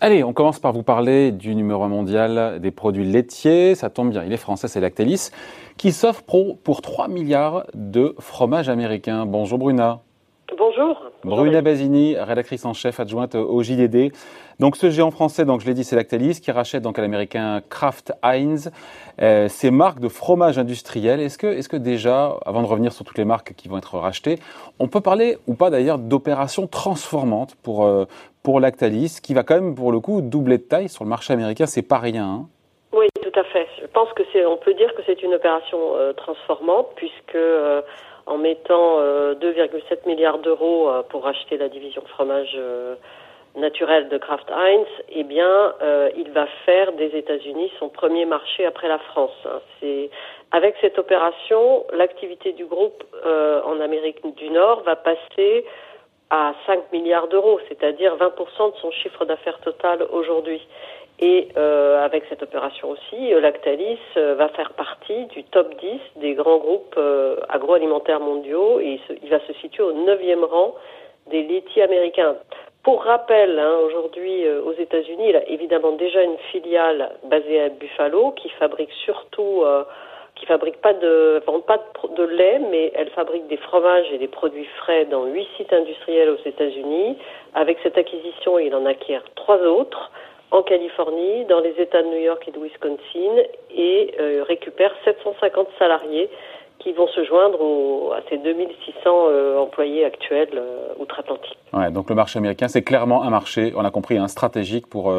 Allez, on commence par vous parler du numéro mondial des produits laitiers. Ça tombe bien, il est français, c'est Lactalis, qui s'offre pour 3 milliards de fromages américains. Bonjour Bruna. Bonjour. Bruna Basini, rédactrice en chef adjointe au JDD. Donc ce géant français, donc je l'ai dit, c'est Lactalis qui rachète donc à l'américain Kraft Heinz euh, ces marques de fromage industriel. Est-ce que, est-ce que déjà, avant de revenir sur toutes les marques qui vont être rachetées, on peut parler ou pas d'ailleurs d'opération transformante pour euh, pour Lactalis, qui va quand même pour le coup doubler de taille sur le marché américain, c'est pas rien. Hein oui, tout à fait. Je pense que c'est, on peut dire que c'est une opération euh, transformante puisque en mettant 2,7 euh, milliards d'euros euh, pour acheter la division fromage euh, naturel de Kraft Heinz, eh bien, il va faire des États-Unis son premier marché après la France. Hein. Avec cette opération, l'activité du groupe en Amérique du Nord va passer à 5 milliards d'euros, c'est-à-dire 20% de son chiffre d'affaires total aujourd'hui. Et euh, avec cette opération aussi, euh, Lactalis euh, va faire partie du top 10 des grands groupes agroalimentaires mondiaux et il, va se situer au neuvième rang des laitiers américains. Pour rappel, hein, aujourd'hui aux États-Unis, il a évidemment déjà une filiale basée à Buffalo qui fabrique surtout, qui fabrique pas de, vend pas de, de, lait, mais elle fabrique des fromages et des produits frais dans huit sites industriels aux États-Unis. Avec cette acquisition, il en acquiert trois autres en Californie, dans les États de New York et de Wisconsin, et euh, récupère 750 salariés qui vont se joindre à ces 2600 euh, employés actuels euh, outre-Atlantique. Ouais, donc le marché américain, c'est clairement un marché, on a compris, un stratégique pour,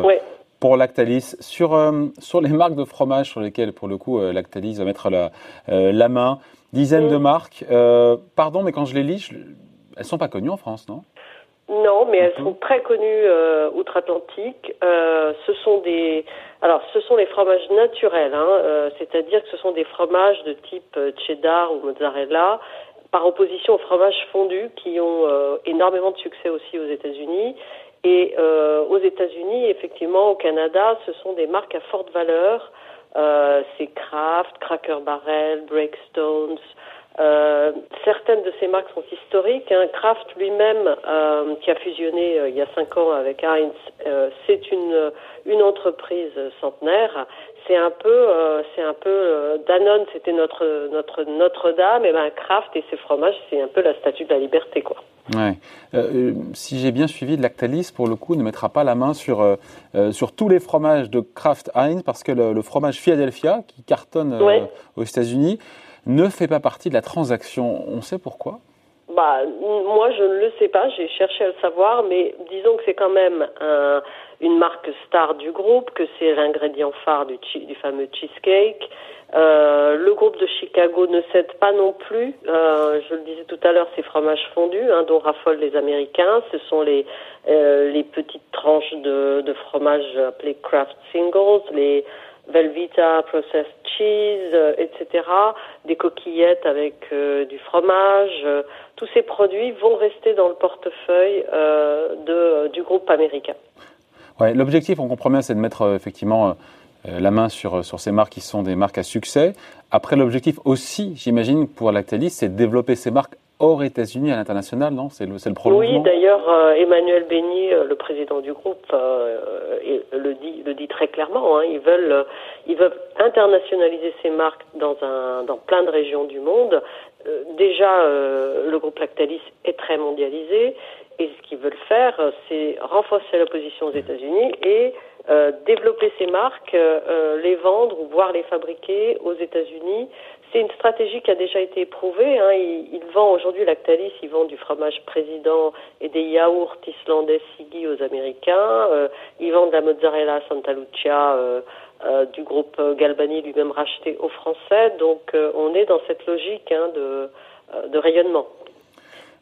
pour Lactalis. Sur, sur les marques de fromage sur lesquelles, pour le coup, Lactalis va mettre la, la main, dizaines de mm. marques. pardon, mais quand je les lis, elles ne sont pas connues en France, non? Non, mais elles sont très connues euh, outre-Atlantique. Euh, ce sont des, alors ce sont les fromages naturels, hein, euh, c'est-à-dire que ce sont des fromages de type euh, cheddar ou mozzarella, par opposition aux fromages fondus qui ont euh, énormément de succès aussi aux États-Unis. Et aux États-Unis, effectivement, au Canada, ce sont des marques à forte valeur. C'est Kraft, Cracker Barrel, Breakstones. Euh, certaines de ces marques sont historiques. Hein. Kraft lui-même, euh, qui a fusionné euh, il y a cinq ans avec Heinz, c'est une, une entreprise centenaire. C'est un peu, c'est un peu Danone, c'était notre notre Notre-Dame, et ben Kraft et ses fromages, c'est un peu la statue de la liberté, quoi. Ouais. si j'ai bien suivi, Lactalis, pour le coup, ne mettra pas la main sur, sur tous les fromages de Kraft Heinz parce que le, le fromage Philadelphia, qui cartonne aux États-Unis, ne fait pas partie de la transaction. On sait pourquoi bah, moi, je ne le sais pas. J'ai cherché à le savoir, mais disons que c'est quand même un, une marque star du groupe, que c'est l'ingrédient phare du, fameux cheesecake. Euh, le groupe de Chicago ne cède pas non plus. Euh, je le disais tout à l'heure, ces fromages fondus hein, dont raffolent les Américains. Ce sont les euh, petites tranches de, fromage appelées Kraft Singles, les Velvita Processed Cheese, euh, etc., des coquillettes avec euh, du fromage. Euh, tous ces produits vont rester dans le portefeuille de, du groupe américain. Ouais, L'objectif, on comprend bien, c'est de mettre effectivement la main sur, sur ces marques qui sont des marques à succès. Après, l'objectif aussi, j'imagine, pour Lactalis, c'est de développer ces marques hors États-Unis à l'international, non? C'est le, le prolongement Oui, d'ailleurs, euh, Emmanuel Béni, euh, le président du groupe, euh, le, dit, le dit très clairement. Hein, ils, veulent, ils veulent internationaliser ces marques dans, un, dans plein de régions du monde. déjà, le groupe Lactalis est très mondialisé. Et ce qu'ils veulent faire, c'est renforcer la position aux États-Unis et développer ces marques, les vendre ou voir les fabriquer aux États-Unis c'est une stratégie qui a déjà été éprouvée. Hein. Il, vend aujourd'hui Lactalis, il vend du fromage président et des yaourts islandais Sigi aux Américains. Euh, il vend de la mozzarella Santa Lucia euh, euh, du groupe Galbani lui-même racheté aux Français. Donc on est dans cette logique hein, de, de rayonnement.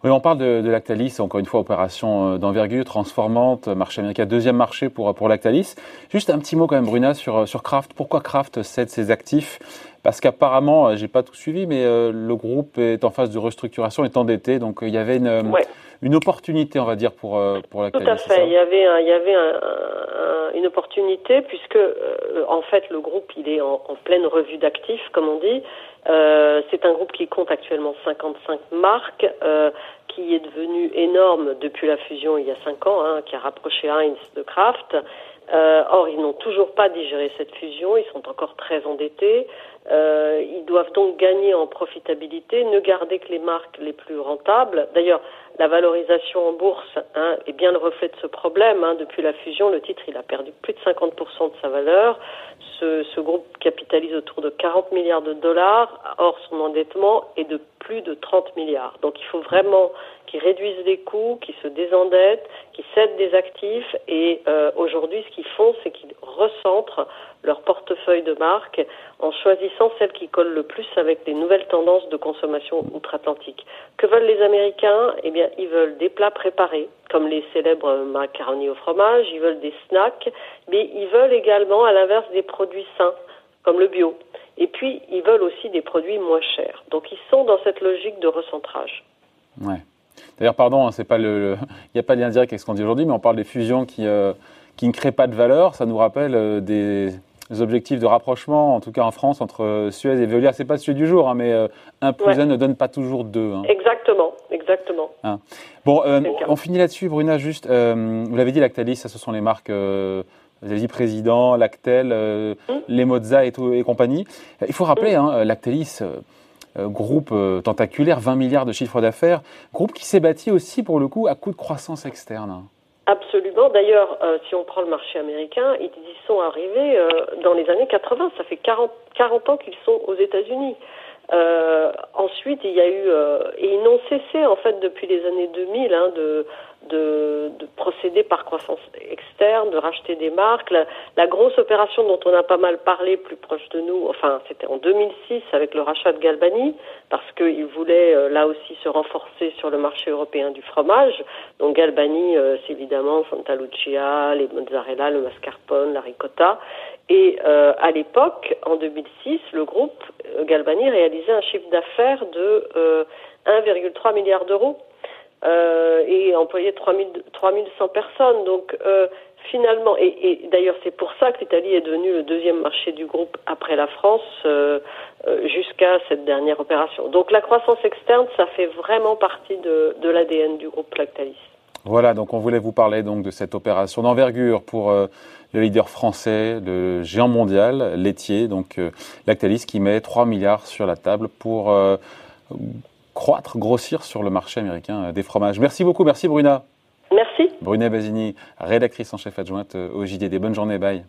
Oui, on parle de, de, Lactalis, encore une fois, opération d'envergure, transformante, marché américain, deuxième marché pour, pour Lactalis. Juste un petit mot quand même, Bruna, sur, sur Kraft. Pourquoi Kraft cède ses actifs? Parce qu'apparemment, euh, j'ai pas tout suivi, mais euh, le groupe est en phase de restructuration, est endetté, donc euh, il y avait une, une opportunité, on va dire, pour pour la Tout à fait. Il y avait, il y avait une opportunité puisque en fait le groupe il est en, pleine revue d'actifs comme on dit. c'est un groupe qui compte actuellement 55 marques, qui est devenu énorme depuis la fusion il y a 5 ans, hein, qui a rapproché Heinz de Kraft. Euh, or, ils n'ont toujours pas digéré cette fusion, ils sont encore très endettés. Euh, ils doivent donc gagner en profitabilité, ne garder que les marques les plus rentables. D'ailleurs, la valorisation en bourse hein, est bien le reflet de ce problème. Hein. Depuis la fusion, le titre il a perdu plus de 50% de sa valeur. Ce, ce groupe capitalise autour de 40 milliards de dollars. Or, son endettement est de plus de 30 milliards. Donc, il faut vraiment qui réduisent les coûts, qui se désendettent, qui cèdent des actifs. Et euh, aujourd'hui, ce qu'ils font, c'est qu'ils recentrent leur portefeuille de marques en choisissant celles qui collent le plus avec les nouvelles tendances de consommation outre-Atlantique. Que veulent les Américains? Eh bien, ils veulent des plats préparés, comme les célèbres macaronis au fromage, ils veulent des snacks, mais ils veulent également, à l'inverse, des produits sains, comme le bio. Et puis, ils veulent aussi des produits moins chers. Donc, ils sont dans cette logique de recentrage. Ouais. D'ailleurs, pardon, hein, c'est pas le, il n'y a pas de lien direct avec ce qu'on dit aujourd'hui, mais on parle des fusions qui, euh, qui ne créent pas de valeur. Ça nous rappelle euh, des objectifs de rapprochement, en tout cas en France, entre Suez et Veolia. C'est pas celui du jour, hein, mais euh, un plus un ne donne pas toujours deux. Hein. Exactement, exactement. Bon, on finit là-dessus, Bruna. Juste, vous l'avez dit, Lactalis, ça, ce sont les marques. vous avez dit Président, Lactel, hum. les Mozza et, tout, et compagnie. Il faut rappeler, hum. hein, Lactalis, euh, groupe euh, tentaculaire, 20 milliards de chiffre d'affaires, groupe qui s'est bâti aussi pour le coup à coup de croissance externe. Absolument. D'ailleurs, euh, si on prend le marché américain, ils y sont arrivés dans les années 80. Ça fait 40, 40 ans qu'ils sont aux États-Unis. ensuite, il y a eu et ils n'ont cessé en fait depuis les années 2000 hein, de, procéder par croissance externe, de racheter des marques. La, grosse opération dont on a pas mal parlé, plus proche de nous, enfin c'était en 2006 avec le rachat de Galbani, parce qu'ils voulaient euh, là aussi se renforcer sur le marché européen du fromage. Donc Galbani, euh, c'est évidemment Santa Lucia, les mozzarella, le mascarpone, la ricotta. Et euh, à l'époque, en 2006, le groupe Galbani réalisait un chiffre d'affaires de 1,3 milliard d'euros euh, et employait 3000, 3100 personnes. Donc euh, finalement, et, d'ailleurs c'est pour ça que l'Italie est devenue le deuxième marché du groupe après la France euh, jusqu'à cette dernière opération. Donc la croissance externe, ça fait vraiment partie de, l'ADN du groupe Lactalis. Voilà, donc on voulait vous parler donc de cette opération d'envergure pour le leader français, le géant mondial laitier, donc Lactalis, qui met 3 milliards sur la table pour croître, grossir sur le marché américain euh, des fromages. Merci beaucoup, merci Bruna. Merci. Bruna Basini, rédactrice en chef adjointe euh, au JDD. Bonne journée, bye.